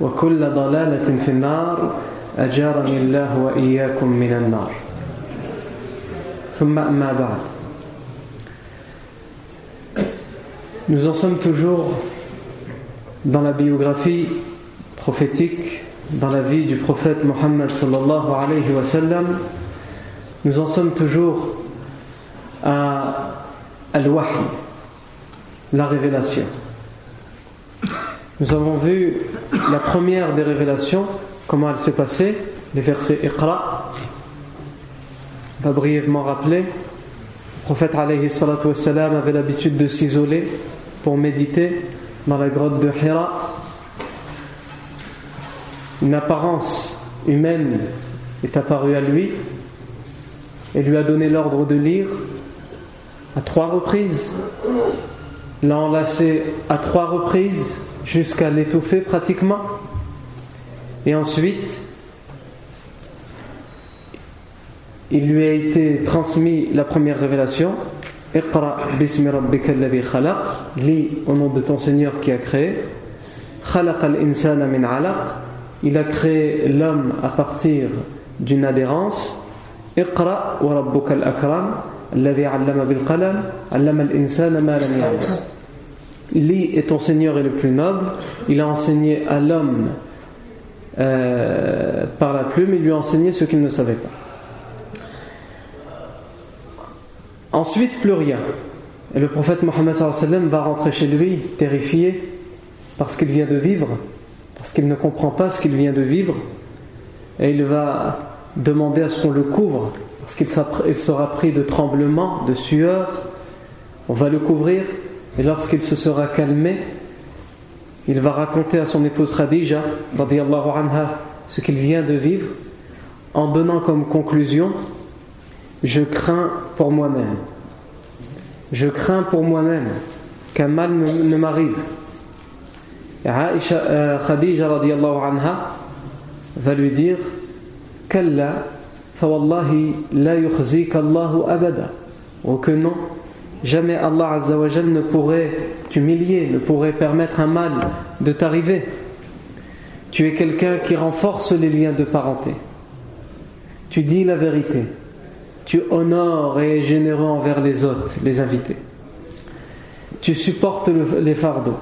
وكل ضلالة في النار أجارني الله وإياكم من النار ثم أما بعد Nous en sommes toujours dans la biographie prophétique, dans la vie du prophète Mohammed sallallahu alayhi wa sallam. Nous en sommes toujours à Al-Wahy, la révélation. Nous avons vu la première des révélations, comment elle s'est passée, les versets Iqra. Va brièvement rappeler. Le prophète alayhi wassalam, avait l'habitude de s'isoler pour méditer dans la grotte de Hira. Une apparence humaine est apparue à lui et lui a donné l'ordre de lire à trois reprises, l'a enlacé à trois reprises jusqu'à l'étouffer pratiquement. Et ensuite, il lui a été transmis la première révélation. Iqra bismi rabbika alladhi khalaq. Lis au nom de ton Seigneur qui a créé. Khalaq al-insana min alaq. Il a créé l'homme à partir d'une adhérence. Iqra wa rabbuka al-akram. Alladhi allama bil qalam. Allama al-insana ma lam ya'lam. Lis et ton Seigneur est le plus noble. Il a enseigné à l'homme euh, par la plume, il lui a enseigné ce qu'il ne savait pas. Ensuite, plus rien. Et le prophète Mohammed va rentrer chez lui terrifié parce qu'il vient de vivre, parce qu'il ne comprend pas ce qu'il vient de vivre. Et il va demander à ce qu'on le couvre, parce qu'il sera pris de tremblements, de sueur. On va le couvrir. Et lorsqu'il se sera calmé, il va raconter à son épouse Khadija, anha, ce qu'il vient de vivre, en donnant comme conclusion Je crains pour moi-même. Je crains pour moi-même qu'un mal ne, m'arrive. Aisha, euh, Khadija anha, va lui dire Kalla, fawallahi la yukhzika Allahu abada. Oh que non, Jamais Allah Azzawajal ne pourrait t'humilier, ne pourrait permettre un mal de t'arriver. Tu es quelqu'un qui renforce les liens de parenté. Tu dis la vérité. Tu honores et es généreux envers les hôtes, les invités. Tu supportes les fardeaux.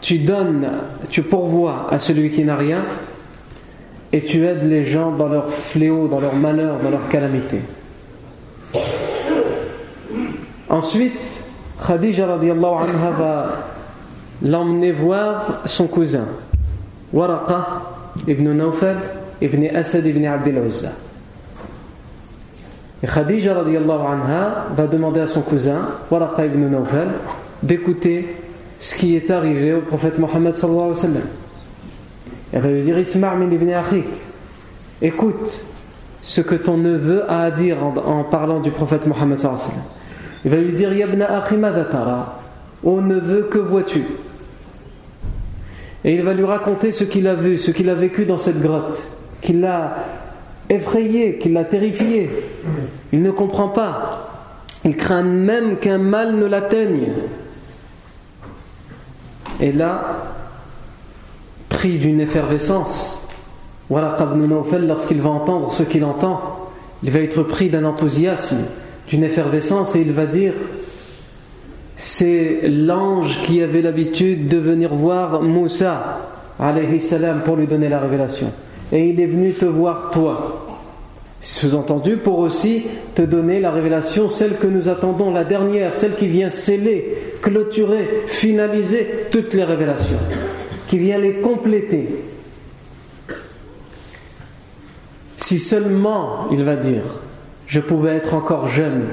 Tu donnes, tu pourvois à celui qui n'a rien et tu aides les gens dans leurs fléaux, dans leurs malheurs, dans leurs calamités. Ensuite, Khadija radiallahu anha va l'emmener voir son cousin, Waraqa ibn Nawfal ibn Asad ibn Abdel Khadija radiallahu anha va demander à son cousin, Waraqa ibn Nawfal, d'écouter ce qui est arrivé au prophète Mohammed sallallahu alayhi wa sallam. Elle va lui dire Isma' min ibn Akhik, écoute ce que ton neveu a à dire en, en parlant du prophète Mohammed sallallahu alayhi wa sallam. Il va lui dire Yabna Akhimadatara, ô neveu, que vois-tu Et il va lui raconter ce qu'il a vu, ce qu'il a vécu dans cette grotte, qui l'a effrayé, qui l'a terrifié. Il ne comprend pas. Il craint même qu'un mal ne l'atteigne. Et là, pris d'une effervescence, lorsqu'il va entendre ce qu'il entend, il va être pris d'un enthousiasme, d'une effervescence et il va dire c'est l'ange qui avait l'habitude de venir voir Moussa pour lui donner la révélation. Et il est venu te voir toi. Sous-entendu pour aussi te donner la révélation, celle que nous attendons, la dernière, celle qui vient sceller, clôturer, finaliser toutes les révélations, qui vient les compléter. Si seulement, il va dire, je pouvais être encore jeune,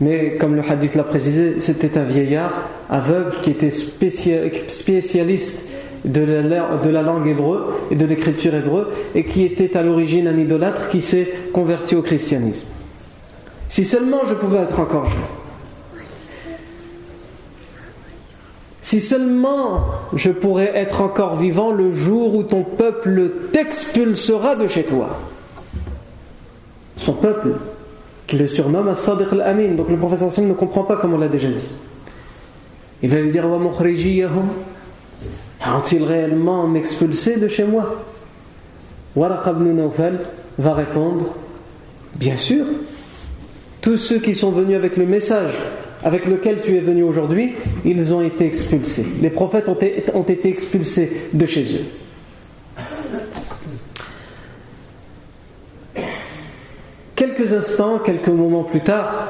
mais comme le hadith l'a précisé, c'était un vieillard aveugle qui était spécialiste de la, langue hébreu et de l'écriture hébreu et qui était à l'origine un idolâtre qui s'est converti au christianisme. Si seulement je pouvais être encore jeune. Si seulement je pourrais être encore vivant le jour où ton peuple t'expulsera de chez toi. Son peuple qui le surnomme As-Sadiq al-Amin. Donc le professeur Sim ne comprend pas comme on l'a déjà dit. Il va lui dire Ont-ils réellement m'expulsé de chez moi? Waraq ibn Nawfal va répondre Bien sûr. Tous ceux qui sont venus avec le message avec lequel tu es venu aujourd'hui, ils ont été expulsés. Les prophètes ont été expulsés de chez eux. Quelques instants, quelques moments plus tard,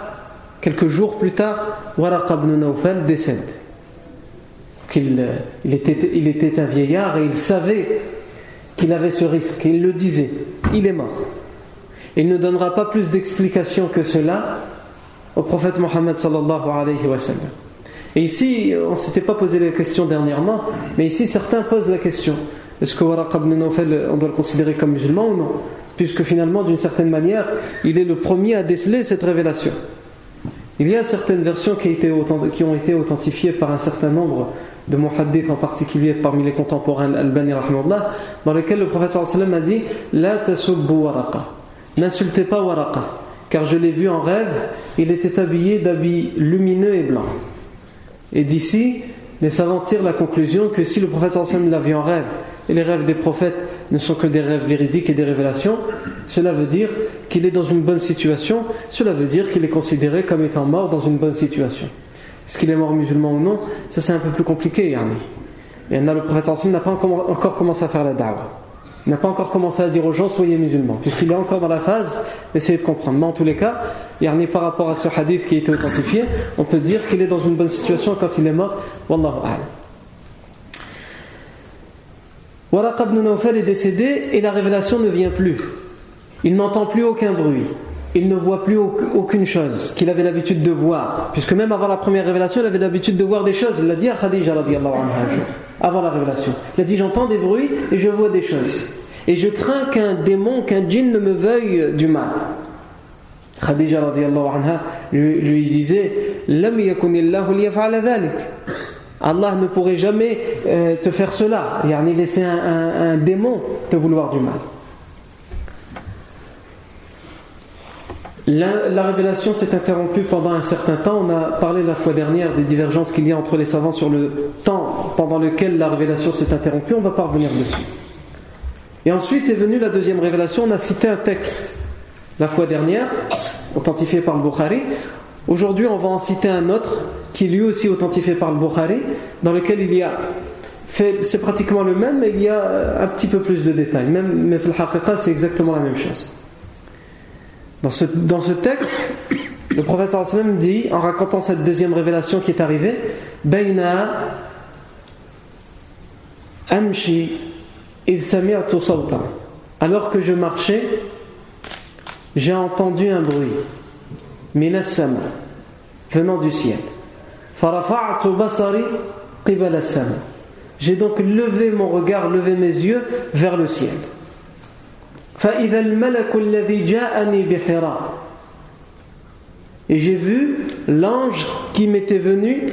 quelques jours plus tard, Waraq ibn Nawfal décède. Il, il, était, il était un vieillard et il savait qu'il avait ce risque. il le disait. Il est mort. Il ne donnera pas plus d'explications que cela au prophète Mohammed. Et ici, on ne s'était pas posé la question dernièrement, mais ici certains posent la question est-ce que Waraq ibn Nawfal, on doit le considérer comme musulman ou non? Puisque finalement, d'une certaine manière, il est le premier à déceler cette révélation. Il y a certaines versions qui, ont été authentifiées par un certain nombre de muhaddith, en particulier parmi les contemporains Al-Bani dans lesquels le prophète sallam a dit La tasubbu waraqa. N'insultez pas waraqa, car je l'ai vu en rêve, il était habillé d'habits lumineux et blancs. Et d'ici, les savants tirent la conclusion que si le prophète sallam l'a vu en rêve, et les rêves des prophètes ne sont que des rêves véridiques et des révélations, cela veut dire qu'il est dans une bonne situation, cela veut dire qu'il est considéré comme étant mort dans une bonne situation. Est-ce qu'il est mort musulman ou non? Ça c'est un peu plus compliqué, yani. Et le prophète n'a pas encore commencé à faire la da'wah. Il n'a pas encore commencé à dire aux gens soyez musulmans, puisqu'il est encore dans la phase d'essayer de comprendre. Mais en tous les cas, yani, par rapport à ce hadith qui a été authentifié, on peut dire qu'il est dans une bonne situation quand il est mort. Wallahu a'lam. Waraq ibn Nawfal est décédé et la révélation ne vient plus. Il n'entend plus aucun bruit. Il ne voit plus aucune chose qu'il avait l'habitude de voir. Puisque même avant la première révélation, il avait l'habitude de voir des choses. Il l'a dit à Khadija avant la révélation. Il a dit J'entends des bruits et je vois des choses. Et je crains qu'un démon, qu'un djinn ne me veuille du mal. Khadija anha lui, lui disait Lam. Allah ne pourrait jamais euh, te faire cela, ni laisser un, démon te vouloir du mal. La, révélation s'est interrompue pendant un certain temps. On a parlé la fois dernière des divergences qu'il y a entre les savants sur le temps pendant lequel la révélation s'est interrompue. On va pas revenir dessus. Et ensuite est venue la deuxième révélation. On a cité un texte la fois dernière, authentifié par le Bukhari. Aujourd'hui, on va en citer un autre qui est lui aussi authentifié par le Bukhari, dans lequel il y a c'est pratiquement le même, mais il y a un petit peu plus de détails. Même, mais c'est exactement la même chose. Dans ce, dans ce texte, le prophète sallam dit, en racontant cette deuxième révélation qui est arrivée, Baina Amshi Alors que je marchais, j'ai entendu un bruit. Minasama, venant du ciel. J'ai donc levé mon regard, levé mes yeux vers le ciel. Et j'ai vu l'ange qui m'était venu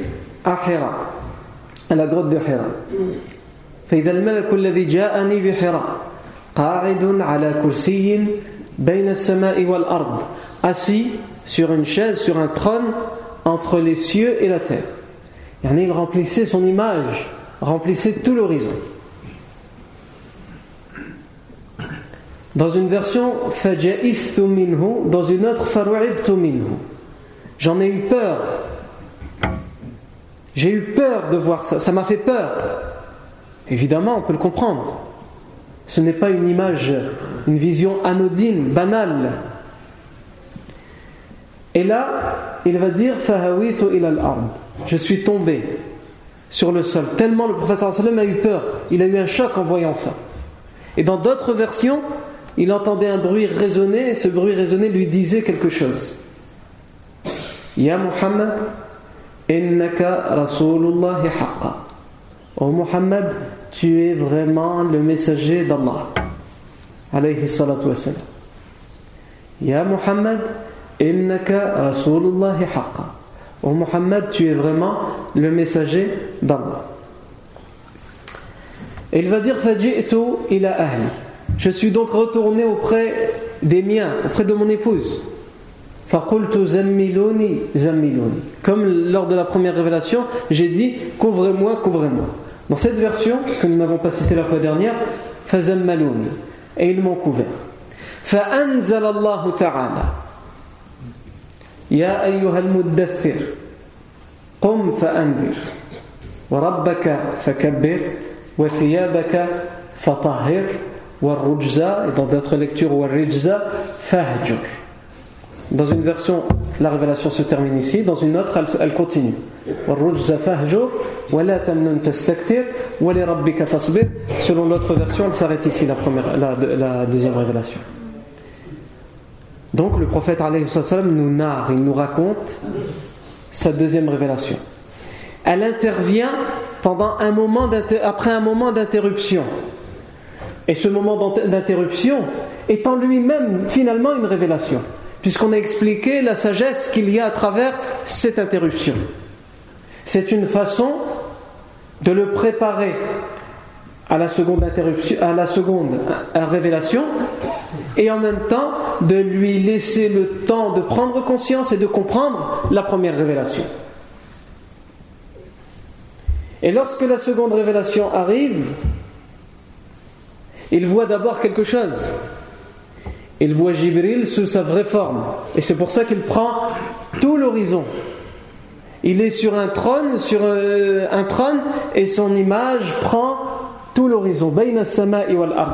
à Hira, à la grotte de Hira. assis sur une chaise, sur un trône entre les cieux et la terre. Il remplissait son image, remplissait tout l'horizon. Dans une version, dans une autre, J'en ai eu peur. J'ai eu peur de voir ça. Ça m'a fait peur. Évidemment, on peut le comprendre. Ce n'est pas une image, une vision anodine, banale. Et là, il va dire Je suis tombé sur le sol. Tellement le professeur sallam a eu peur. Il a eu un choc en voyant ça. Et dans d'autres versions, il entendait un bruit résonner et ce bruit résonné lui disait quelque chose. Ya Muhammad, innaka Rasulullahi haqqa. Oh Muhammad, tu es vraiment le messager d'Allah. Alayhi. Ya Muhammad, Innaka Rasulullahi Muhammad, tu es vraiment le messager d'Allah. Il va dire Faji'tu ila ahli. Je suis donc retourné auprès des miens, auprès de mon épouse. Faqultu zammiluni zammiluni. Comme lors de la première révélation, j'ai dit couvrez-moi, couvrez-moi. Dans cette version que nous n'avons pas citée la fois dernière, fazammaluni et ils m'ont couvert. Fa'anzal Allah ta'ala. يا أيها المدثر قم فأنذر وربك فكبر وثيابك فطهر والرجزة et dans d'autres lectures والرجزة فهجر Dans une version, la révélation se termine ici, dans une autre, elle, elle continue. Selon l'autre version, elle s'arrête ici, la, première, la, la, deuxième révélation. Donc le prophète nous narre, il nous raconte sa deuxième révélation. Elle intervient pendant un moment après un moment d'interruption. Et ce moment d'interruption est en lui-même finalement une révélation puisqu'on a expliqué la sagesse qu'il y a à travers cette interruption. C'est une façon de le préparer à la seconde interruption, à la seconde révélation, et en même temps de lui laisser le temps de prendre conscience et de comprendre la première révélation. Et lorsque la seconde révélation arrive, il voit d'abord quelque chose il voit Jibril sous sa vraie forme. Et c'est pour ça qu'il prend tout l'horizon. Il est sur un trône, sur euh, un trône, et son image prend tout l'horizon.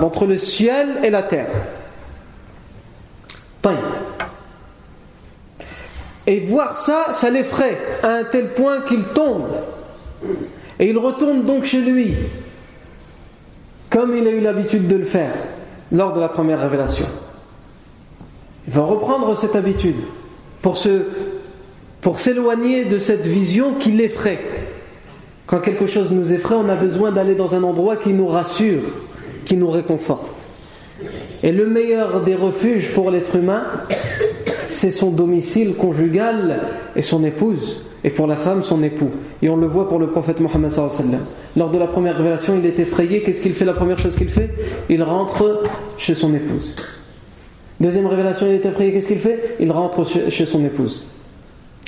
Entre le ciel et la terre. Et voir ça, ça l'effraie à un tel point qu'il tombe. Et il retourne donc chez lui, comme il a eu l'habitude de le faire lors de la première révélation. Il va reprendre cette habitude pour s'éloigner de cette vision qui l'effraie. Quand quelque chose nous effraie, on a besoin d'aller dans un endroit qui nous rassure, qui nous réconforte. Et le meilleur des refuges pour l'être humain, c'est son domicile conjugal et son épouse, et pour la femme, son époux. Et on le voit pour le prophète Mohammed. Lors de la première révélation, il est effrayé. Qu'est-ce qu'il fait La première chose qu'il fait? Il rentre chez son épouse. Deuxième révélation, il est effrayé, qu'est-ce qu'il fait? Il rentre chez son épouse.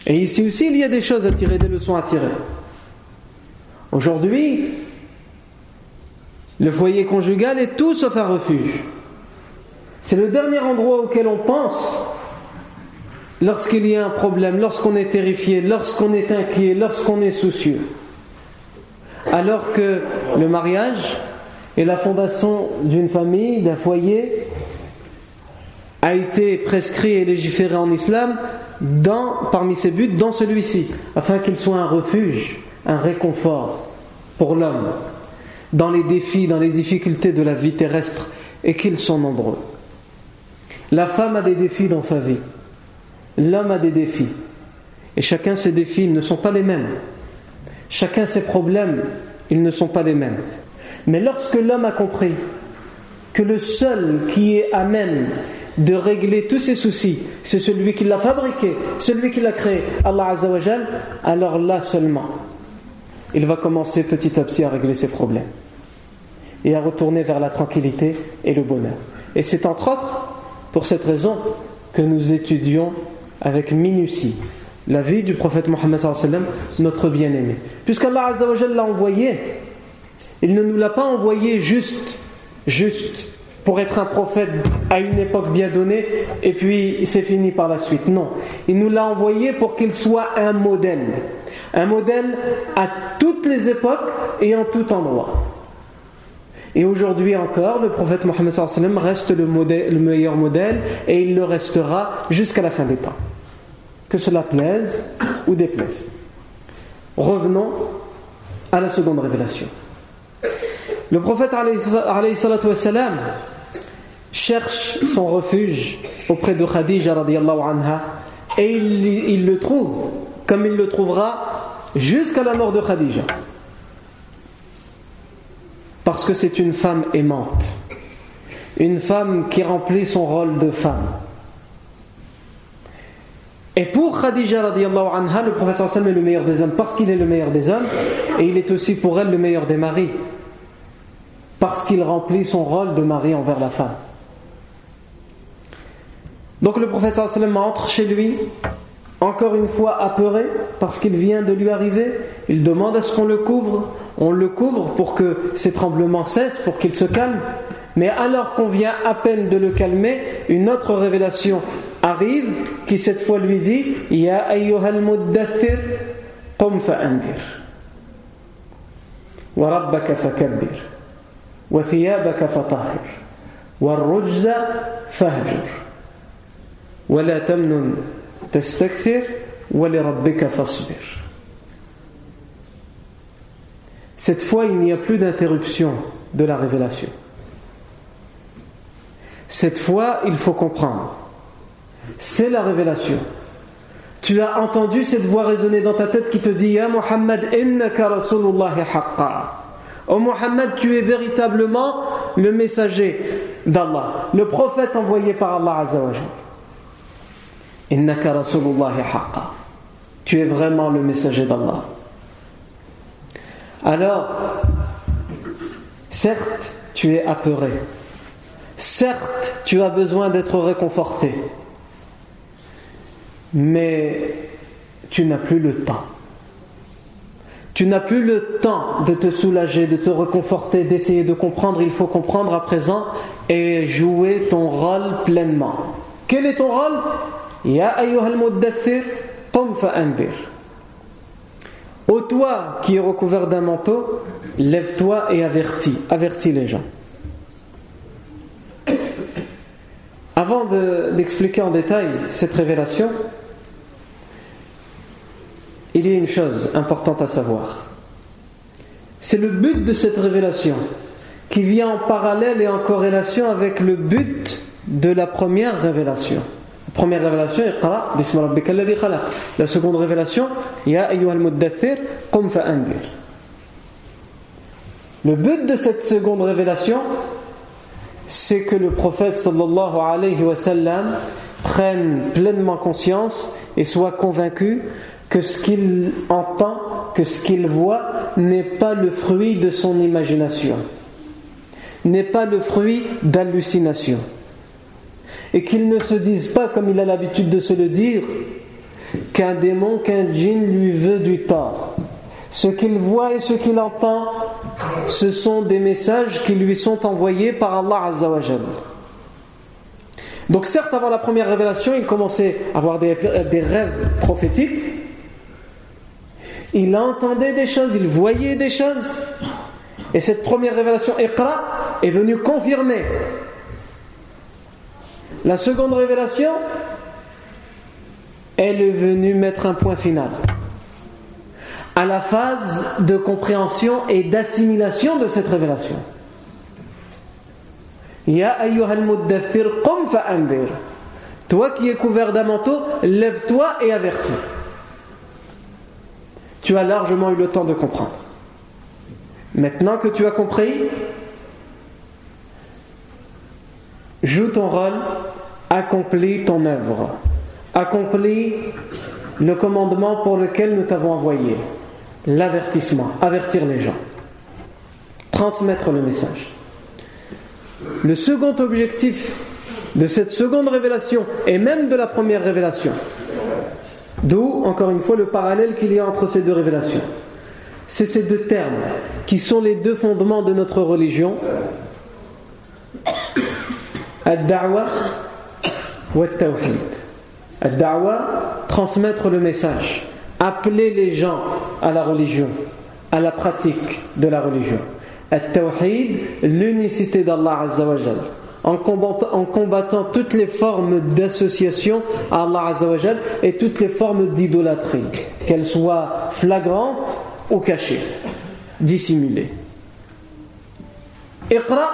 Et ici aussi, il y a des choses à tirer, des leçons à tirer. Aujourd'hui, le foyer conjugal est tout sauf un refuge. C'est le dernier endroit auquel on pense lorsqu'il y a un problème, lorsqu'on est terrifié, lorsqu'on est inquiet, lorsqu'on est soucieux. Alors que le mariage est la fondation d'une famille, d'un foyer, a été prescrit et légiféré en islam dans, parmi ses buts dans celui-ci, afin qu'il soit un refuge, un réconfort pour l'homme dans les défis, dans les difficultés de la vie terrestre et qu'ils sont nombreux. La femme a des défis dans sa vie, l'homme a des défis et chacun ses défis ne sont pas les mêmes. Chacun ses problèmes, ils ne sont pas les mêmes. Mais lorsque l'homme a compris que le seul qui est à même de régler tous ses soucis, c'est celui qui l'a fabriqué, celui qui l'a créé, Allah Azzawajal, alors là seulement, il va commencer petit à petit à régler ses problèmes. et à retourner vers la tranquillité et le bonheur. Et c'est entre autres pour cette raison que nous étudions avec minutie la vie du prophète Mohammed notre bien-aimé. Puisqu'Allah l'a envoyé, il ne nous l'a pas envoyé juste, juste pour être un prophète à une époque bien donnée et puis c'est fini par la suite. Non, il nous l'a envoyé pour qu'il soit un modèle. Un modèle à toutes les époques et en tout endroit. Et aujourd'hui encore, le prophète Mohammed reste le, modèle, le meilleur modèle et il le restera jusqu'à la fin des temps. Que cela plaise ou déplaise. Revenons à la seconde révélation. Le prophète wassalam, cherche son refuge auprès de Khadija anha et il, il le trouve comme il le trouvera jusqu'à la mort de Khadija. Parce que c'est une femme aimante, une femme qui remplit son rôle de femme. Et pour Khadija anha, le prophète est le meilleur des hommes parce qu'il est le meilleur des hommes et il est aussi pour elle le meilleur des maris parce qu'il remplit son rôle de mari envers la femme. Donc le prophète sallam entre chez lui, encore une fois apeuré parce qu'il vient de lui arriver, il demande à ce qu'on le couvre. On le couvre pour que ses tremblements cessent, pour qu'il se calme. Mais alors qu'on vient à peine de le calmer, une autre révélation arrive qui cette fois lui dit Ya ayyuhal muddathir qum fa'andir wa rabbaka fakabbir wa thiyabaka fatahir wa rujza fahjur wa la تستكثر ولربك فاصبر Cette fois, il n'y a plus d'interruption de la révélation. Cette fois, il faut comprendre. C'est la révélation. Tu as entendu cette voix résonner dans ta tête qui te dit Ya Muhammad, innaka Rasulullahi haqqa. Ô Mohammed, tu es véritablement le messager d'Allah, le prophète envoyé par Allah Azzawajal. tu es vraiment le messager d'Allah. Alors, certes, tu es apeuré. Certes, tu as besoin d'être réconforté. Mais tu n'as plus le temps. Tu n'as plus le temps de te soulager, de te reconforter, d'essayer de comprendre. Il faut comprendre à présent et jouer ton rôle pleinement. Quel est ton rôle? Ya ayyuhal muddathir. Ô toi qui es recouvert d'un manteau, lève-toi et avertis, avertis les gens. Avant d'expliquer en détail cette révélation, il y a une chose importante à savoir. C'est le but de cette révélation qui vient en parallèle et en corrélation avec le but de la première révélation. Première révélation, La seconde révélation, Ya Le but de cette seconde révélation, c'est que le prophète sallallahu alayhi wa sallam prenne pleinement conscience et soit convaincu que ce qu'il entend, que ce qu'il voit n'est pas le fruit de son imagination, n'est pas le fruit d'hallucination. Et qu'il ne se dise pas, comme il a l'habitude de se le dire, qu'un démon, qu'un djinn lui veut du tort. Ce qu'il voit et ce qu'il entend, ce sont des messages qui lui sont envoyés par Allah Azzawajal. Donc certes, avant la première révélation, il commençait à avoir des, rêves prophétiques, il entendait des choses, il voyait des choses. Et cette première révélation, Iqra, est venue confirmer. La seconde révélation, elle est venue mettre un point final à la phase de compréhension et d'assimilation de cette révélation. Ya ayyuhal muddathir qum fa'andir. Toi qui es couvert d'un manteau, lève-toi et avertis tu as largement eu le temps de comprendre. Maintenant que tu as compris, joue ton rôle, accomplis ton œuvre, accomplis le commandement pour lequel nous t'avons envoyé, l'avertissement, avertir les gens. transmettre le message. Le second objectif de cette seconde révélation et même de la première révélation, d'où encore une fois le parallèle qu'il y a entre ces deux révélations, c'est ces deux termes qui sont les deux fondements de notre religion Ad-da'wa wa tawhid. Ad-da'wa, transmettre le message, appeler les gens à la religion, à la pratique de la religion. At-tawhid, l'unicité d'Allah Azzawajal. En combattant, en combattant toutes les formes d'association à Allah Azzawajal et toutes les formes d'idolâtrie, qu'elles soient flagrantes ou cachées, dissimulées. Iqra.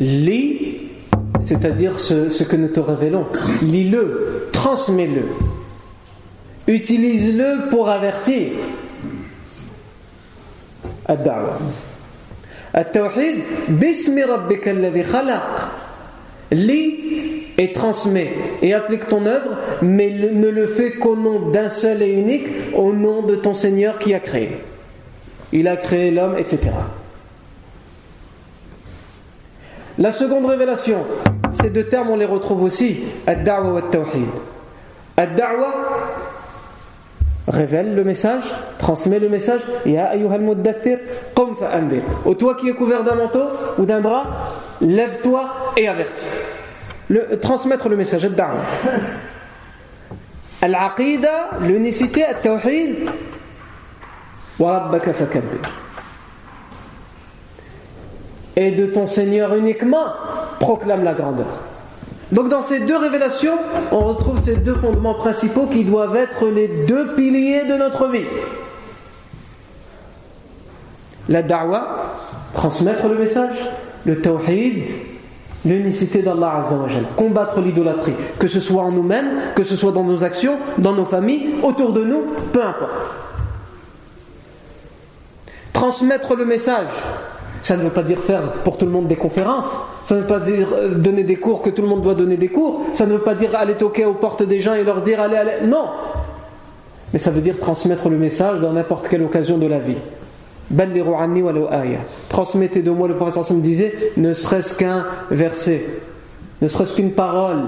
Lis, c'est-à-dire ce, ce que nous te révélons. Lis-le, transmets-le. Utilise-le pour avertir. الدعوة التوحيد باسم ربك الذي خلق lis et transmets et applique ton œuvre mais ne le fais qu'au nom d'un seul et unique au nom de ton Seigneur qui a créé il a créé l'homme etc la seconde révélation ces deux termes on les retrouve aussi ad-da'wa wa at-tawhid ad-da'wa révèle le message, transmet le message. Ya ayyuhal muddathir, qum fa'andir. Ou toi qui es couvert d'un manteau ou d'un drap, lève-toi et avertis. Le, transmettre le message, ad-da'wa. Al-aqida, l'unicité, al-tawhid. Wa rabbaka. Et de ton Seigneur uniquement, proclame la grandeur. Donc dans ces deux révélations, on retrouve ces deux fondements principaux qui doivent être les deux piliers de notre vie. La da'wa, transmettre le message, le tawhid, l'unicité d'Allah Azzawajal, combattre l'idolâtrie, que ce soit en nous-mêmes, que ce soit dans nos actions, dans nos familles, autour de nous, peu importe. Transmettre le message, ça ne veut pas dire faire pour tout le monde des conférences. Ça ne veut pas dire euh, donner des cours que tout le monde doit donner des cours. Ça ne veut pas dire aller toquer aux portes des gens et leur dire allez, allez. Non Mais ça veut dire transmettre le message dans n'importe quelle occasion de la vie. Transmettez de moi, le professeur me disait, ne serait-ce qu'un verset, ne serait-ce qu'une parole.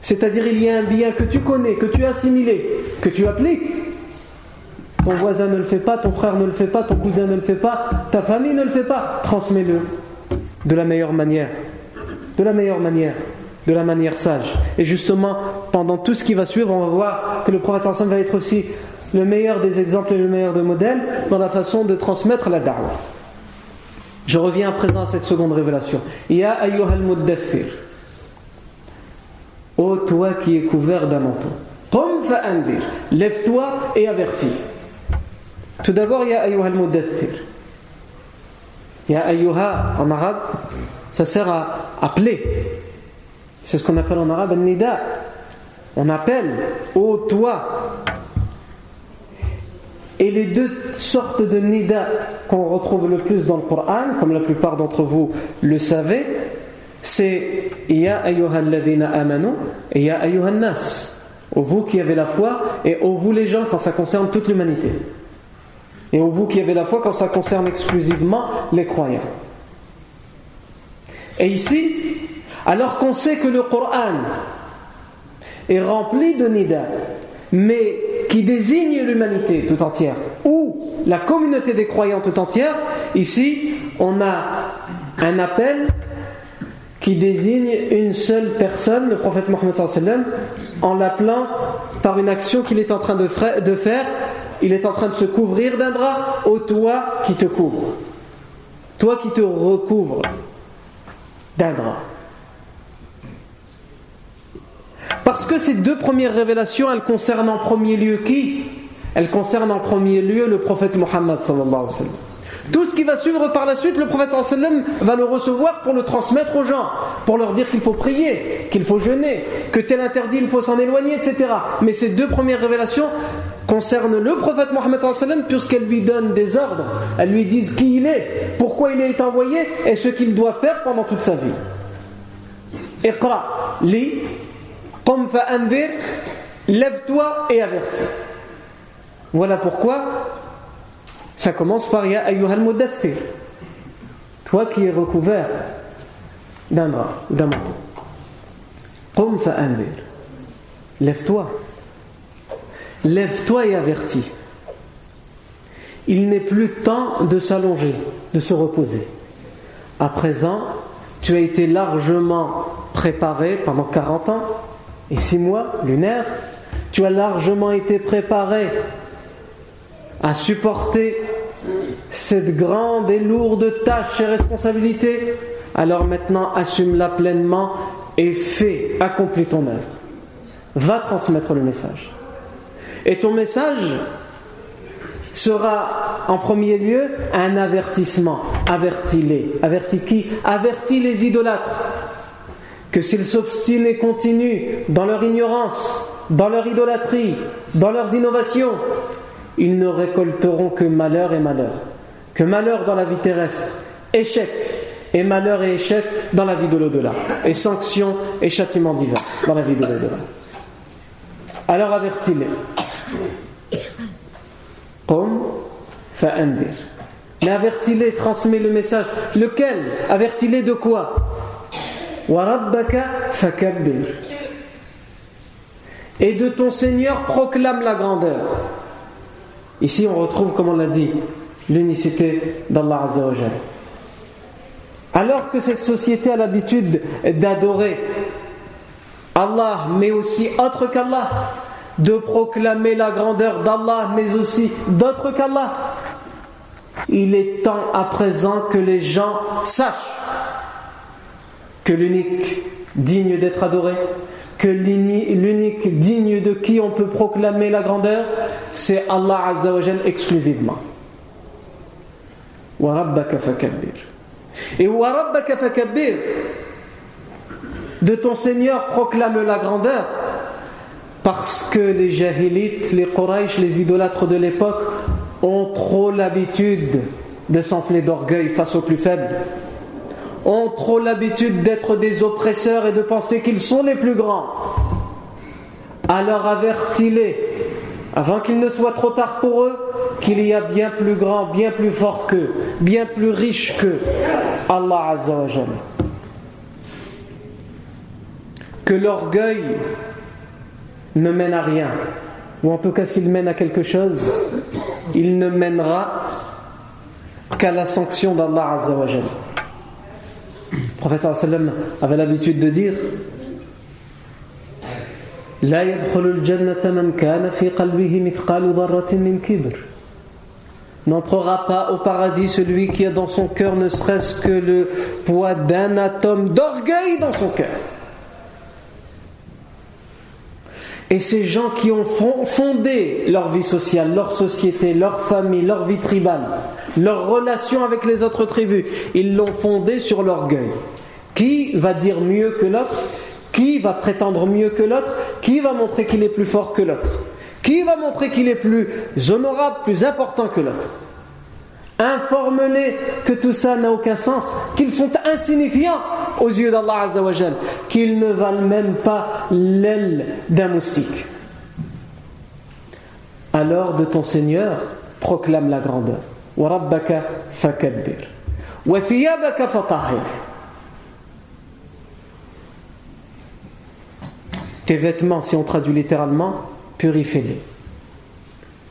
C'est-à-dire, il y a un bien que tu connais, que tu as assimilé, que tu appliques, ton voisin ne le fait pas, ton frère ne le fait pas, ton cousin ne le fait pas, ta famille ne le fait pas. Transmets-le de la meilleure manière. De la meilleure manière. De la manière sage. Et justement, pendant tout ce qui va suivre, on va voir que le prophète va être aussi le meilleur des exemples et le meilleur des modèles dans la façon de transmettre la da'wah. Je reviens à présent à cette seconde révélation. Ya ayyuhal muddaffir. Ô toi qui es couvert d'un manteau. Fa'andir. Lève-toi et avertis. Tout d'abord, il y a ayyuha al-mudaththir. Il y a ayyuha en arabe, ça sert à appeler. C'est ce qu'on appelle en arabe al-nida. On appelle, ô toi. Et les deux sortes de nida qu'on retrouve le plus dans le Coran, comme la plupart d'entre vous le savez, c'est Ya ayyuha alladhina amanu et Ya ayyuha nas. Ô vous qui avez la foi et ô vous les gens quand ça concerne toute l'humanité. Et vous qui avez la foi quand ça concerne exclusivement les croyants. Et ici, alors qu'on sait que le Coran est rempli de nida, mais qui désigne l'humanité tout entière, ou la communauté des croyants tout entière, ici, on a un appel qui désigne une seule personne, le prophète Mohammed en l'appelant par une action qu'il est en train de faire il est en train de se couvrir d'un drap, ô toi qui te couvre. Toi qui te recouvre d'un drap. Parce que ces deux premières révélations, elles concernent en premier lieu qui? Elles concernent en premier lieu le prophète Mohammed. Tout ce qui va suivre par la suite, le prophète sallam va le recevoir pour le transmettre aux gens, pour leur dire qu'il faut prier, qu'il faut jeûner, que tel interdit, il faut s'en éloigner, etc. Mais ces deux premières révélations concernent le prophète Mohammed sallam puisqu'elles lui donnent des ordres, elles lui disent qui il est, pourquoi il est envoyé et ce qu'il doit faire pendant toute sa vie. Iqra, lis, qum fa'andir, lève-toi et avertis. Voilà pourquoi Ça commence par Ya ayyuhal mudaththir. Toi qui es recouvert d'un drap, d'un manteau. Lève-toi. Lève-toi et avertis. Il n'est plus temps de s'allonger, de se reposer. À présent, tu as été largement préparé pendant 40 ans et 6 mois lunaires. Tu as largement été préparé à supporter cette grande et lourde tâche et responsabilité. Alors maintenant, assume-la pleinement et fais, accomplis ton œuvre. Va transmettre le message. Et ton message sera en premier lieu un avertissement. Avertis-les. Avertis qui? Avertis les idolâtres. Que s'ils s'obstinent et continuent dans leur ignorance, dans leur idolâtrie, dans leurs innovations, ils ne récolteront que malheur et malheur. Que malheur dans la vie terrestre, échec, et malheur et échec dans la vie de l'au-delà, et sanctions et châtiments divins dans la vie de l'au-delà. Alors avertis-les. Mais avertis-les, transmets le message. Lequel? Avertis-les de quoi? Et de ton Seigneur proclame la grandeur. Ici on retrouve, comme on l'a dit, l'unicité d'Allah Azzawajal. Alors que cette société a l'habitude d'adorer Allah, mais aussi autre qu'Allah, de proclamer la grandeur d'Allah, mais aussi d'autres qu'Allah. Il est temps à présent que les gens sachent que l'unique digne d'être adoré, que l'unique digne de qui on peut proclamer la grandeur, c'est Allah Azzawajal exclusivement. Et de ton Seigneur proclame la grandeur parce que les jahilites, les Quraysh, les idolâtres de l'époque ont trop l'habitude de s'enfler d'orgueil face aux plus faibles, ont trop l'habitude d'être des oppresseurs et de penser qu'ils sont les plus grands. Alors avertis-les, avant qu'il ne soit trop tard pour eux, qu'il y a bien plus grand, bien plus fort qu'eux, bien plus riche qu'eux, Allah Azzawajal. Que l'orgueil ne mène à rien, ou en tout cas s'il mène à quelque chose, il ne mènera qu'à la sanction d'Allah Azzawajal. Le professeur sallam avait l'habitude de dire لا يدخل الجنة من كان في قلبه مثقال ذرة من كبر N'entrera pas au paradis celui qui a dans son cœur ne serait-ce que le poids d'un atome d'orgueil dans son cœur. Et ces gens qui ont fondé leur vie sociale, leur société, leur famille, leur vie tribale, leur relation avec les autres tribus, ils l'ont fondé sur l'orgueil. Qui va dire mieux que l'autre? Qui va prétendre mieux que l'autre? Qui va montrer qu'il est plus fort que l'autre? Qui va montrer qu'il est plus honorable, plus important que l'autre? Informe-les que tout ça n'a aucun sens, qu'ils sont insignifiants aux yeux d'Allah Azzawajal, qu'ils ne valent même pas l'aile d'un moustique. Alors de ton Seigneur, proclame la grandeur. Tes vêtements, si on traduit littéralement, purifie-les.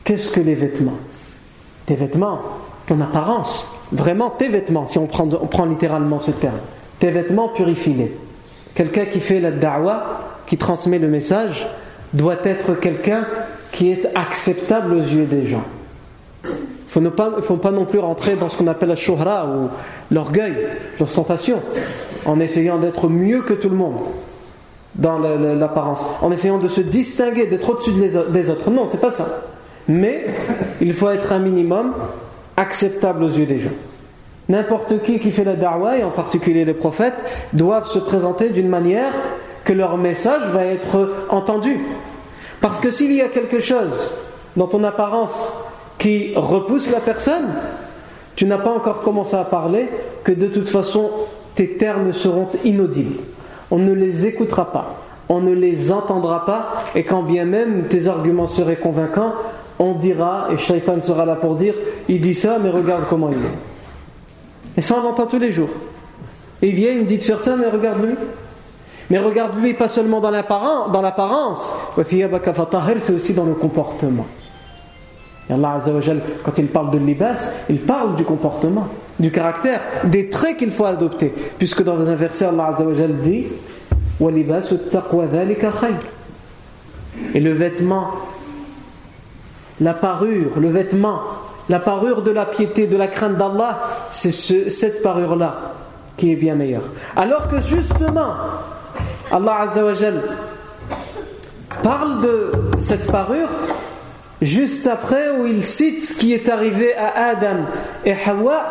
Qu'est-ce que les vêtements? Tes vêtements, ton apparence, vraiment tes vêtements, si on prend, on prend littéralement ce terme. Tes vêtements, purifie-les. Quelqu'un qui fait la da'wa, qui transmet le message, doit être quelqu'un qui est acceptable aux yeux des gens. Il ne faut pas non plus rentrer dans ce qu'on appelle la shuhra ou l'orgueil, l'ostentation, en essayant d'être mieux que tout le monde dans l'apparence, en essayant de se distinguer, d'être au-dessus des autres. Non, c'est pas ça. Mais il faut être un minimum acceptable aux yeux des gens. N'importe qui qui fait la da'wah, et en particulier les prophètes, doivent se présenter d'une manière que leur message va être entendu. Parce que s'il y a quelque chose dans ton apparence qui repousse la personne, tu n'as pas encore commencé à parler, que de toute façon tes termes seront inaudibles. On ne les écoutera pas, on ne les entendra pas, et quand bien même tes arguments seraient convaincants, on dira, et Shaitan sera là pour dire, il dit ça, mais regarde comment il est. Et ça, on l'entend tous les jours. Il vient, il me dit de faire ça, mais regarde-lui. Mais regarde-lui pas seulement dans l'apparence, c'est aussi dans le comportement. Et Allah quand il parle de libas, il parle du comportement, du caractère, des traits qu'il faut adopter. Puisque dans un verset, Allah dit Et le vêtement, la parure, le vêtement, la parure de la piété, de la crainte d'Allah, c'est cette parure-là qui est bien meilleure. Alors que justement, Allah parle de cette parure juste après où il cite ce qui est arrivé à Adam et Hawa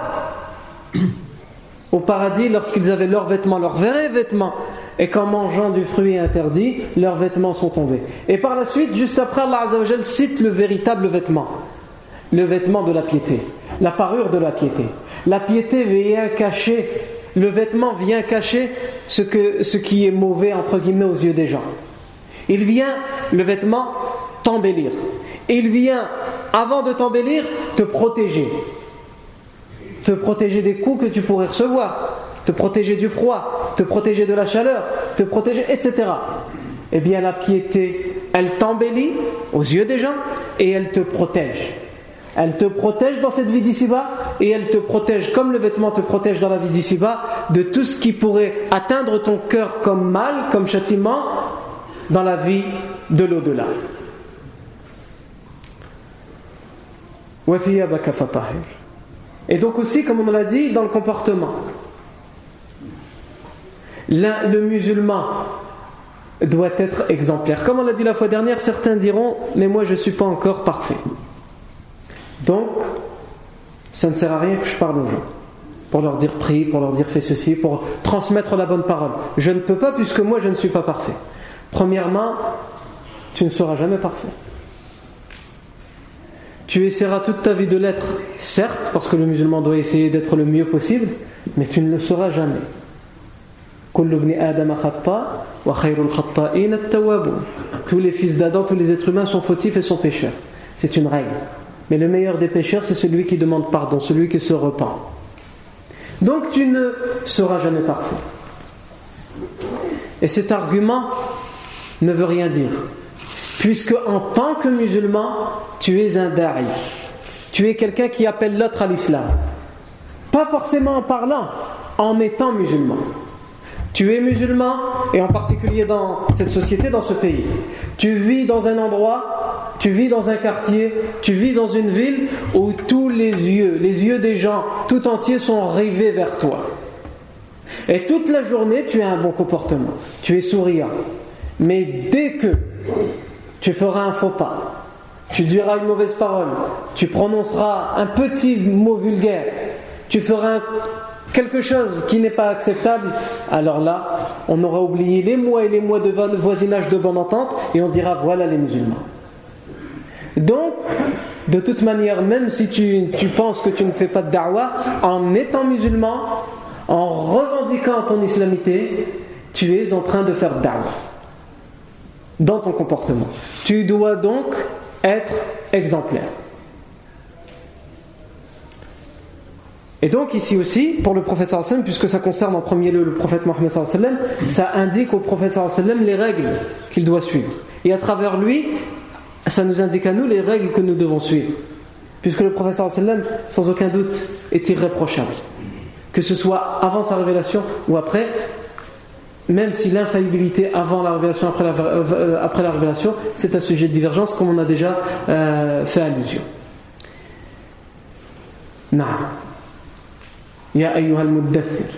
au paradis lorsqu'ils avaient leurs vêtements, leurs vrais vêtements, et qu'en mangeant du fruit interdit, leurs vêtements sont tombés. Et par la suite, juste après, Allah cite le véritable vêtement, le vêtement de la piété, la parure de la piété. La piété vient cacher, le vêtement vient cacher ce, ce qui est mauvais, entre guillemets, aux yeux des gens. Il vient, le vêtement, t'embellir. Il vient, avant de t'embellir, te protéger. Te protéger des coups que tu pourrais recevoir, te protéger du froid, te protéger de la chaleur, te protéger, etc. Eh bien, la piété, elle t'embellit aux yeux des gens et elle te protège. Elle te protège dans cette vie d'ici-bas et elle te protège, comme le vêtement te protège dans la vie d'ici-bas, de tout ce qui pourrait atteindre ton cœur comme mal, comme châtiment, dans la vie de l'au-delà. Et donc aussi, comme on l'a dit, dans le comportement. Le musulman doit être exemplaire. Comme on l'a dit la fois dernière, certains diront, mais moi je ne suis pas encore parfait. Donc, ça ne sert à rien que je parle aux gens. Pour leur dire prie, pour leur dire fais ceci, pour transmettre la bonne parole. Je ne peux pas puisque moi je ne suis pas parfait. Premièrement, tu ne seras jamais parfait. Tu essaieras toute ta vie de l'être, certes, parce que le musulman doit essayer d'être le mieux possible, mais tu ne le seras jamais. Tous les fils d'Adam, tous les êtres humains sont fautifs et sont pécheurs. C'est une règle. Mais le meilleur des pécheurs, c'est celui qui demande pardon, celui qui se repent. Donc tu ne seras jamais parfait. Et cet argument ne veut rien dire. Puisque en tant que musulman, tu es un da'i. Tu es quelqu'un qui appelle l'autre à l'islam. Pas forcément en parlant, en étant musulman. Tu es musulman, et en particulier dans cette société, dans ce pays. Tu vis dans un endroit, tu vis dans un quartier, tu vis dans une ville où tous les yeux, les yeux des gens tout entiers sont rivés vers toi. Et toute la journée, tu as un bon comportement, tu es souriant. Mais dès que tu feras un faux pas, tu diras une mauvaise parole, tu prononceras un petit mot vulgaire, tu feras quelque chose qui n'est pas acceptable, alors là, on aura oublié les mois et les mois de voisinage de bonne entente et on dira voilà les musulmans. Donc, de toute manière, même si tu, tu penses que tu ne fais pas de da'wah, en étant musulman, en revendiquant ton islamité, tu es en train de faire da'wah dans ton comportement. Tu dois donc être exemplaire. Et donc ici aussi, pour le prophète sallam, puisque ça concerne en premier lieu le prophète Mohammed ça indique au prophète les règles qu'il doit suivre. Et à travers lui, ça nous indique à nous les règles que nous devons suivre. Puisque le prophète sallam, sans aucun doute, est irréprochable. Que ce soit avant sa révélation ou après, même si l'infaillibilité avant la révélation, après la, euh, après la révélation, c'est un sujet de divergence comme on a déjà euh, fait allusion. Non. يا أيها المدثر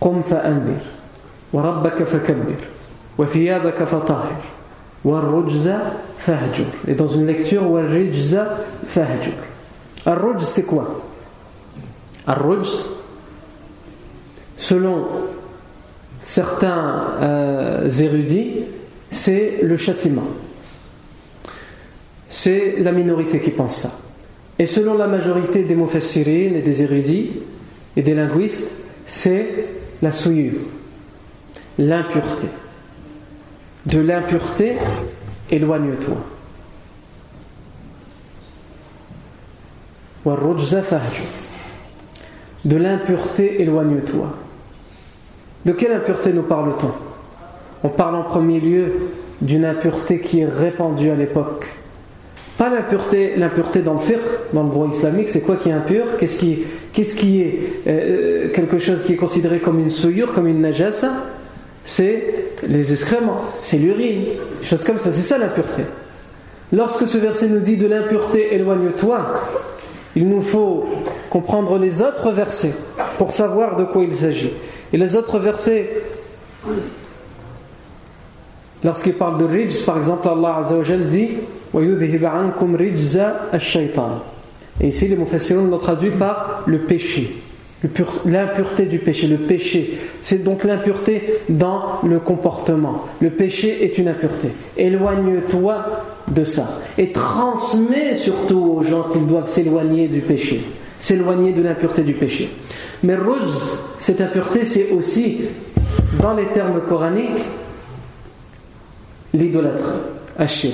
قم فأنذر وربك فكبر وثيابك فطهر والرجز فهجر et dans une lecture والرجز فهجر الرجز c'est quoi الرجز selon certains euh, érudits, c'est le châtiment. C'est la minorité qui pense ça. Et selon la majorité des mufassirines et des érudits et des linguistes, c'est la souillure, l'impureté. De l'impureté, éloigne-toi. De l'impureté, éloigne-toi. De quelle impureté nous parle-t-on? On parle en premier lieu d'une impureté qui est répandue à l'époque. Pas l'impureté, l'impureté dans le fiqh, dans le droit islamique, c'est quoi qui est impur? Qu'est-ce qui, est euh, quelque chose qui est considéré comme une souillure, comme une najasa? C'est les excréments, c'est l'urine, choses comme ça, c'est ça l'impureté. Lorsque ce verset nous dit de l'impureté, éloigne-toi, il nous faut comprendre les autres versets pour savoir de quoi il s'agit. Et les autres versets, lorsqu'il parle de rijz, par exemple, Allah Azzawajal dit Et ici, les mufassirun l'ont traduit par le péché. L'impureté du péché, le péché, c'est donc l'impureté dans le comportement. Le péché est une impureté. Éloigne-toi de ça. Et transmets surtout aux gens qu'ils doivent s'éloigner du péché, s'éloigner de l'impureté du péché. Mais ruz, cette impureté, c'est aussi, dans les termes coraniques, l'idolâtrie, ashir.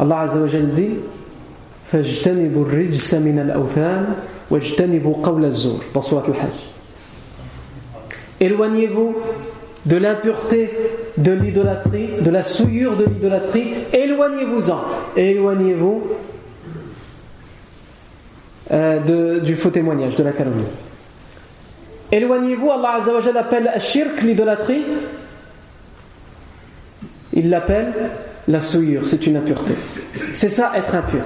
Allah Azza wa dit فاجتنبوا الرجس من الأوثان واجتنبوا قول الزور dans Surat al-Hajj éloignez-vous de l'impureté de l'idolâtrie de la souillure de l'idolâtrie éloignez-vous-en éloignez-vous euh, du faux témoignage de la calomnie éloignez-vous Allah Azza wa Jalla appelle shirk l'idolâtrie il l'appelle la souillure c'est une impureté c'est ça être impur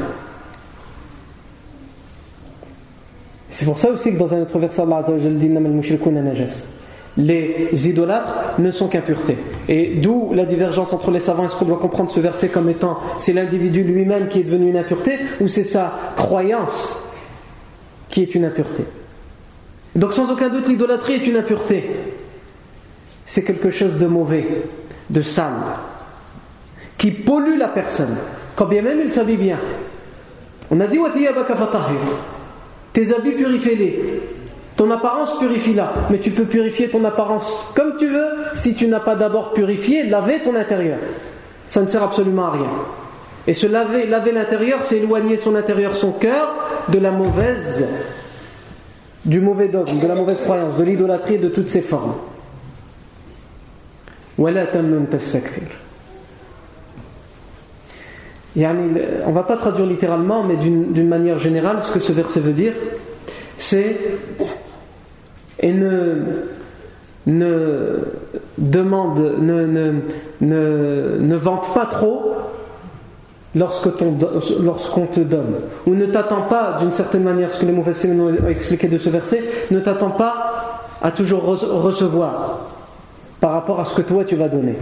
C'est pour ça aussi que dans un autre verset, Allah dit Les idolâtres ne sont qu'impuretés. Et d'où la divergence entre les savants. Est-ce qu'on doit comprendre ce verset comme étant c'est l'individu lui-même qui est devenu une impureté ou c'est sa croyance qui est une impureté? Donc sans aucun doute, l'idolâtrie est une impureté. C'est quelque chose de mauvais, de sale, qui pollue la personne, quand bien même il s'habille bien. On a dit tes habits, purifie-les. Ton apparence, purifie-la. Mais tu peux purifier ton apparence comme tu veux si tu n'as pas d'abord purifié, lavé ton intérieur. Ça ne sert absolument à rien. Et se laver, laver l'intérieur, c'est éloigner son intérieur, son cœur, de la mauvaise, du mauvais dogme, de la mauvaise croyance, de l'idolâtrie de toutes ses formes. On va pas traduire littéralement, mais d'une manière générale, ce que ce verset veut dire, c'est et ne, ne demande, ne, ne, ne, ne vante pas trop lorsqu'on te donne. Ou ne t'attend pas, d'une certaine manière, ce que les mauvais ont expliqué de ce verset, ne t'attend pas à toujours recevoir par rapport à ce que toi tu vas donner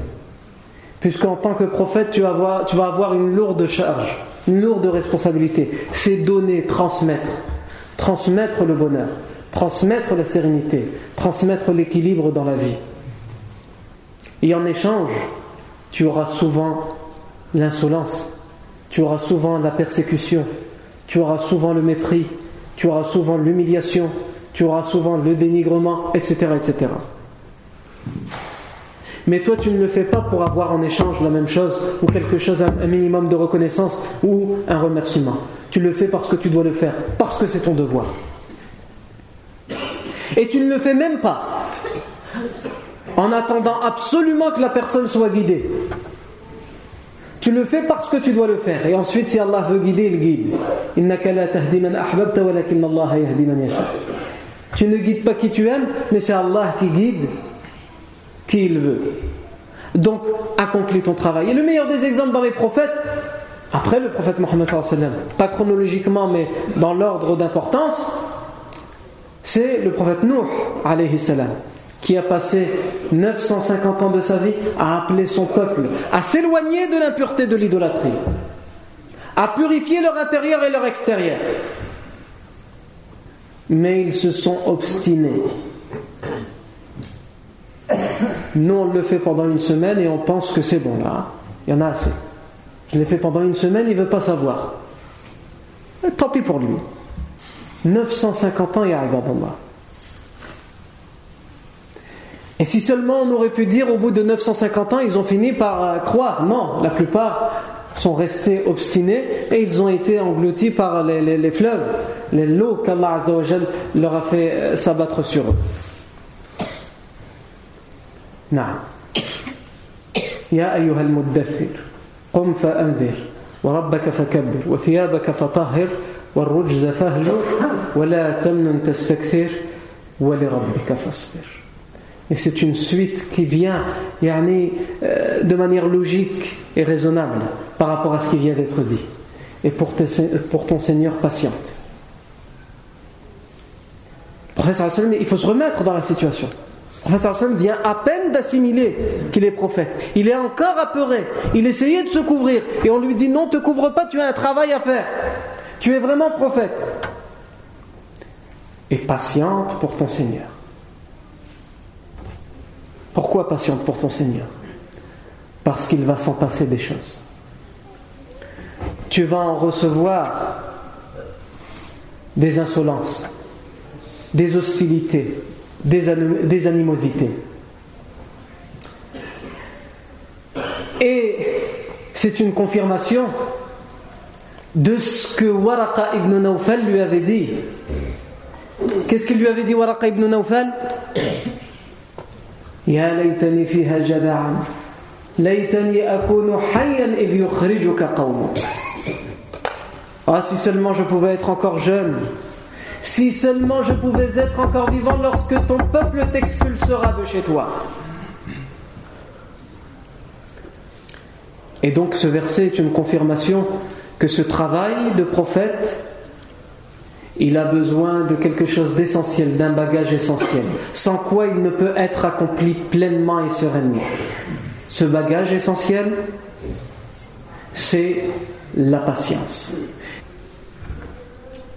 puisqu'en tant que prophète, tu vas, avoir, tu vas avoir une lourde charge, une lourde responsabilité. C'est donner, transmettre, transmettre le bonheur, transmettre la sérénité, transmettre l'équilibre dans la vie. Et en échange, tu auras souvent l'insolence, tu auras souvent la persécution, tu auras souvent le mépris, tu auras souvent l'humiliation, tu auras souvent le dénigrement, etc., etc. Mais toi, tu ne le fais pas pour avoir en échange la même chose, ou quelque chose, un minimum de reconnaissance, ou un remerciement. Tu le fais parce que tu dois le faire, parce que c'est ton devoir. Et tu ne le fais même pas en attendant absolument que la personne soit guidée. Tu le fais parce que tu dois le faire. Et ensuite, si Allah veut guider, il guide. Tu ne guides pas qui tu aimes, mais c'est Allah qui guide qui il veut. Donc, accomplis ton travail. Et le meilleur des exemples dans les prophètes, après le prophète Mohammed, pas chronologiquement, mais dans l'ordre d'importance, c'est le prophète Nuh, qui a passé 950 ans de sa vie à appeler son peuple à s'éloigner de l'impureté de l'idolâtrie, à purifier leur intérieur et leur extérieur. Mais ils se sont obstinés. Nous, on le fait pendant une semaine et on pense que c'est bon là. Il y en a assez. Je l'ai fait pendant une semaine, il ne veut pas savoir. tant pis pour lui. 950 ans, il y a d'Allah. Et si seulement on aurait pu dire au bout de 950 ans, ils ont fini par euh, croire. Non, la plupart sont restés obstinés et ils ont été engloutis par les, les, fleuves, les lots qu'Allah leur a fait euh, s'abattre sur eux. نعم يا أيها المدثر قم فأنذر وربك فكبر وثيابك فطهر والرجز فهجر ولا تمنن تستكثر ولربك فاصبر Et c'est une suite qui vient yani, euh, de manière logique et raisonnable par rapport à ce qui vient d'être dit. Et pour, te, pour ton Seigneur, patiente. Le prophète il faut se remettre dans la situation. Le prophète vient à peine d'assimiler qu'il est prophète. Il est encore apeuré. Il essayait de se couvrir. Et on lui dit non, te couvre pas, tu as un travail à faire. Tu es vraiment prophète. Et patiente pour ton Seigneur. Pourquoi patiente pour ton Seigneur? Parce qu'il va s'en passer des choses. Tu vas en recevoir des insolences, des hostilités, des, animosités. Et c'est une confirmation de ce que Waraqa ibn Nawfal lui avait dit. Qu'est-ce qu'il lui avait dit Waraqa ibn Nawfal? Ya laytani fiha jada'an. Laytani akunu hayyan idh yukhrijuka. Ah si seulement je pouvais être encore jeune si seulement je pouvais être encore vivant lorsque ton peuple t'expulsera de chez toi. Et donc ce verset est une confirmation que ce travail de prophète il a besoin de quelque chose d'essentiel, d'un bagage essentiel, sans quoi il ne peut être accompli pleinement et sereinement. Ce bagage essentiel, c'est la patience.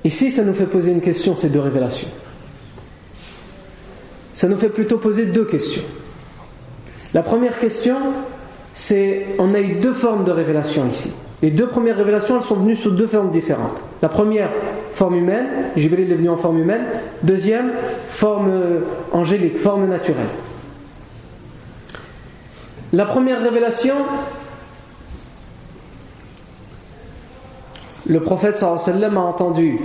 Ici, ça nous fait poser une question, ces deux révélations. Ça nous fait plutôt poser deux questions. La première question, c'est on a eu deux formes de révélation ici. Les deux premières révélations, elles sont venues sous deux formes différentes. La première, forme humaine, Jibril est venu en forme humaine. Deuxième, forme euh, angélique, forme naturelle. La première révélation, le prophète sallam a entendu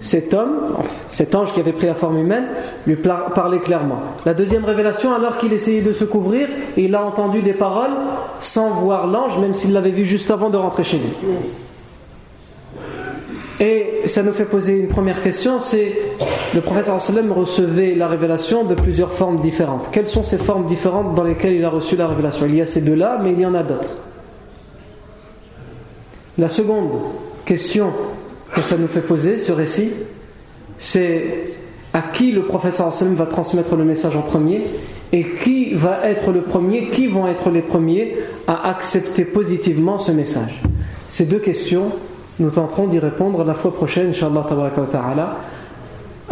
cet homme, cet ange qui avait pris la forme humaine, lui parler clairement. La deuxième révélation, alors qu'il essayait de se couvrir, il a entendu des paroles sans voir l'ange, même s'il l'avait vu juste avant de rentrer chez lui. Et ça nous fait poser une première question, c'est le prophète sallam recevait la révélation de plusieurs formes différentes. Quelles sont ces formes différentes dans lesquelles il a reçu la révélation? Il y a ces deux-là, mais il y en a d'autres. La seconde question que ça nous fait poser, ce récit, c'est à qui le prophète sallam va transmettre le message en premier et qui va être le premier, qui vont être les premiers à accepter positivement ce message. Ces deux questions nous tenterons d'y répondre la fois prochaine, Inch'Allah ta'ala,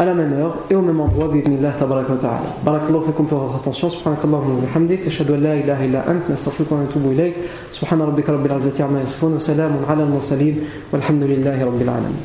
à la même heure et au même endroit, bi'idnillah tabaraka wa ta'ala. Barakallahu fikum pour votre attention, subhanakallahumma wa bihamdik, ashhadu an la ilaha illa ant, nastaghfiruka wa natubu ilayk, subhana rabbika rabbil izzati amma yasifun, wa salamun ala al-mursalin, walhamdulillahi rabbil alamin.